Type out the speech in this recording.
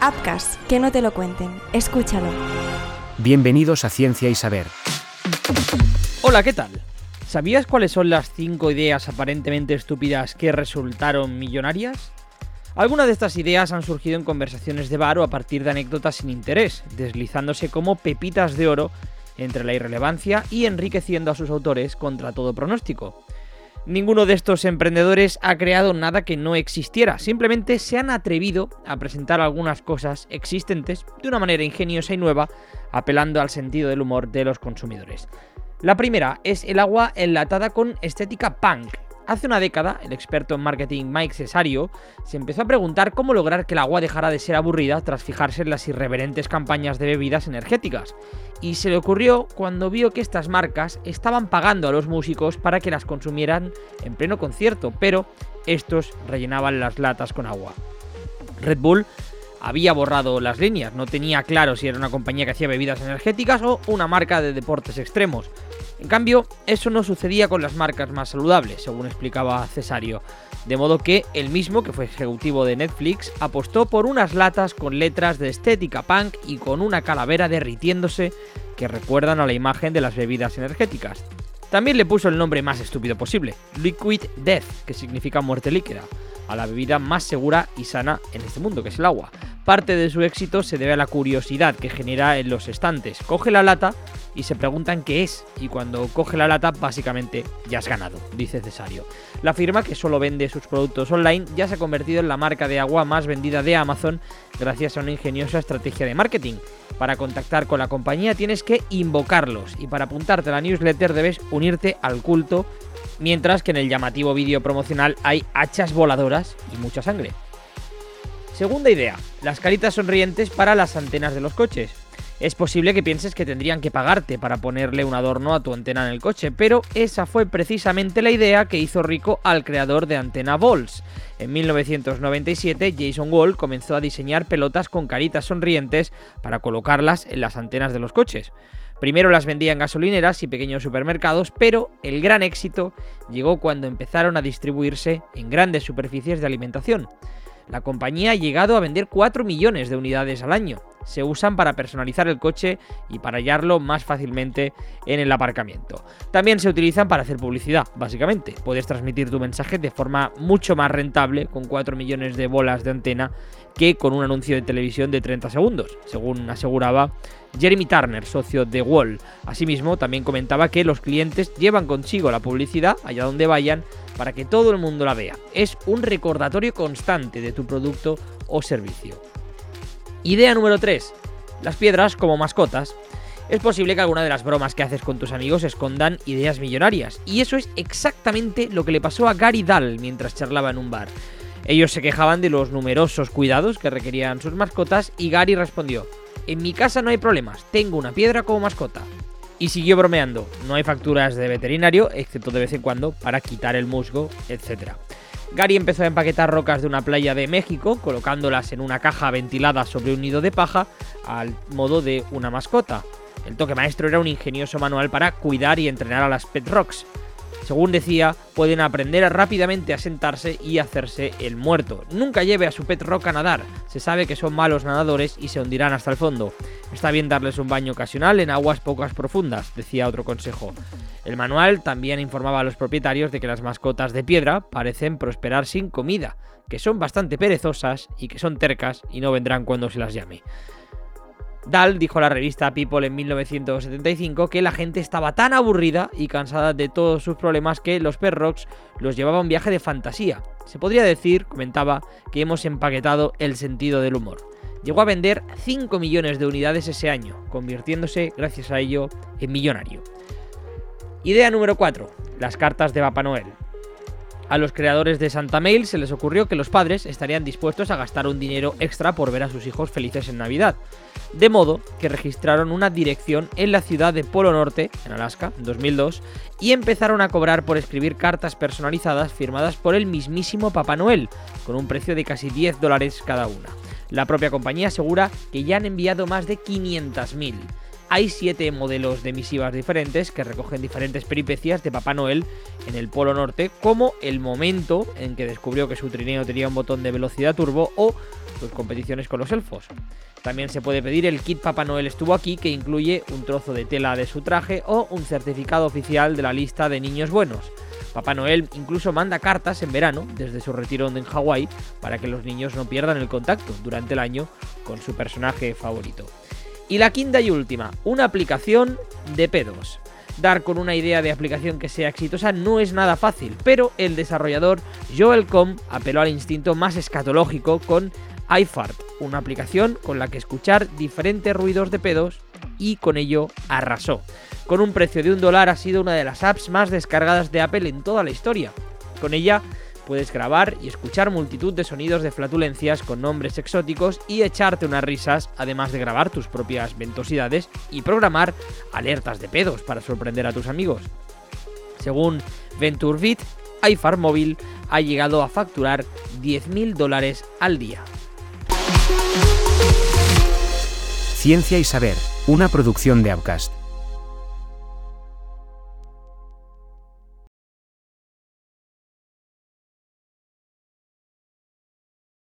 Apcas, que no te lo cuenten. Escúchalo. Bienvenidos a Ciencia y Saber. Hola, ¿qué tal? ¿Sabías cuáles son las 5 ideas aparentemente estúpidas que resultaron millonarias? Algunas de estas ideas han surgido en conversaciones de bar o a partir de anécdotas sin interés, deslizándose como pepitas de oro entre la irrelevancia y enriqueciendo a sus autores contra todo pronóstico. Ninguno de estos emprendedores ha creado nada que no existiera, simplemente se han atrevido a presentar algunas cosas existentes de una manera ingeniosa y nueva, apelando al sentido del humor de los consumidores. La primera es el agua enlatada con estética punk, Hace una década, el experto en marketing Mike Cesario se empezó a preguntar cómo lograr que el agua dejara de ser aburrida tras fijarse en las irreverentes campañas de bebidas energéticas. Y se le ocurrió cuando vio que estas marcas estaban pagando a los músicos para que las consumieran en pleno concierto, pero estos rellenaban las latas con agua. Red Bull había borrado las líneas, no tenía claro si era una compañía que hacía bebidas energéticas o una marca de deportes extremos. En cambio, eso no sucedía con las marcas más saludables, según explicaba Cesario. De modo que el mismo, que fue ejecutivo de Netflix, apostó por unas latas con letras de estética punk y con una calavera derritiéndose que recuerdan a la imagen de las bebidas energéticas. También le puso el nombre más estúpido posible, Liquid Death, que significa muerte líquida, a la bebida más segura y sana en este mundo, que es el agua. Parte de su éxito se debe a la curiosidad que genera en los estantes. Coge la lata y se preguntan qué es, y cuando coge la lata básicamente ya has ganado, dice Cesario. La firma, que solo vende sus productos online, ya se ha convertido en la marca de agua más vendida de Amazon gracias a una ingeniosa estrategia de marketing. Para contactar con la compañía tienes que invocarlos y para apuntarte a la newsletter debes unirte al culto, mientras que en el llamativo vídeo promocional hay hachas voladoras y mucha sangre. Segunda idea, las caritas sonrientes para las antenas de los coches. Es posible que pienses que tendrían que pagarte para ponerle un adorno a tu antena en el coche, pero esa fue precisamente la idea que hizo rico al creador de Antena Balls. En 1997, Jason Wall comenzó a diseñar pelotas con caritas sonrientes para colocarlas en las antenas de los coches. Primero las vendía en gasolineras y pequeños supermercados, pero el gran éxito llegó cuando empezaron a distribuirse en grandes superficies de alimentación. La compañía ha llegado a vender 4 millones de unidades al año. Se usan para personalizar el coche y para hallarlo más fácilmente en el aparcamiento. También se utilizan para hacer publicidad, básicamente. Puedes transmitir tu mensaje de forma mucho más rentable con 4 millones de bolas de antena que con un anuncio de televisión de 30 segundos, según aseguraba Jeremy Turner, socio de Wall. Asimismo, también comentaba que los clientes llevan consigo la publicidad allá donde vayan para que todo el mundo la vea. Es un recordatorio constante de tu producto o servicio. Idea número 3. Las piedras como mascotas. Es posible que alguna de las bromas que haces con tus amigos escondan ideas millonarias, y eso es exactamente lo que le pasó a Gary Dahl mientras charlaba en un bar. Ellos se quejaban de los numerosos cuidados que requerían sus mascotas y Gary respondió, en mi casa no hay problemas, tengo una piedra como mascota. Y siguió bromeando, no hay facturas de veterinario, excepto de vez en cuando, para quitar el musgo, etc. Gary empezó a empaquetar rocas de una playa de México, colocándolas en una caja ventilada sobre un nido de paja, al modo de una mascota. El toque maestro era un ingenioso manual para cuidar y entrenar a las pet rocks. Según decía, pueden aprender rápidamente a sentarse y hacerse el muerto. Nunca lleve a su pet rock a nadar, se sabe que son malos nadadores y se hundirán hasta el fondo. Está bien darles un baño ocasional en aguas pocas profundas, decía otro consejo. El manual también informaba a los propietarios de que las mascotas de piedra parecen prosperar sin comida, que son bastante perezosas y que son tercas y no vendrán cuando se las llame. Dahl dijo a la revista People en 1975 que la gente estaba tan aburrida y cansada de todos sus problemas que los Perrocks los llevaba a un viaje de fantasía. Se podría decir, comentaba, que hemos empaquetado el sentido del humor. Llegó a vender 5 millones de unidades ese año, convirtiéndose, gracias a ello, en millonario. Idea número 4. Las cartas de Papá Noel. A los creadores de Santa Mail se les ocurrió que los padres estarían dispuestos a gastar un dinero extra por ver a sus hijos felices en Navidad. De modo que registraron una dirección en la ciudad de Polo Norte, en Alaska, en 2002, y empezaron a cobrar por escribir cartas personalizadas firmadas por el mismísimo Papá Noel, con un precio de casi 10 dólares cada una. La propia compañía asegura que ya han enviado más de 500.000. Hay siete modelos de misivas diferentes que recogen diferentes peripecias de Papá Noel en el Polo Norte, como el momento en que descubrió que su trineo tenía un botón de velocidad turbo o tus competiciones con los elfos. También se puede pedir el kit Papá Noel estuvo aquí que incluye un trozo de tela de su traje o un certificado oficial de la lista de niños buenos. Papá Noel incluso manda cartas en verano desde su retiro en Hawái para que los niños no pierdan el contacto durante el año con su personaje favorito. Y la quinta y última, una aplicación de pedos. Dar con una idea de aplicación que sea exitosa no es nada fácil, pero el desarrollador Joel Com apeló al instinto más escatológico con iFart, una aplicación con la que escuchar diferentes ruidos de pedos y con ello arrasó. Con un precio de un dólar ha sido una de las apps más descargadas de Apple en toda la historia. Con ella puedes grabar y escuchar multitud de sonidos de flatulencias con nombres exóticos y echarte unas risas, además de grabar tus propias ventosidades y programar alertas de pedos para sorprender a tus amigos. Según VentureBeat, Móvil ha llegado a facturar 10.000 dólares al día. Ciencia y Saber, una producción de Upcast.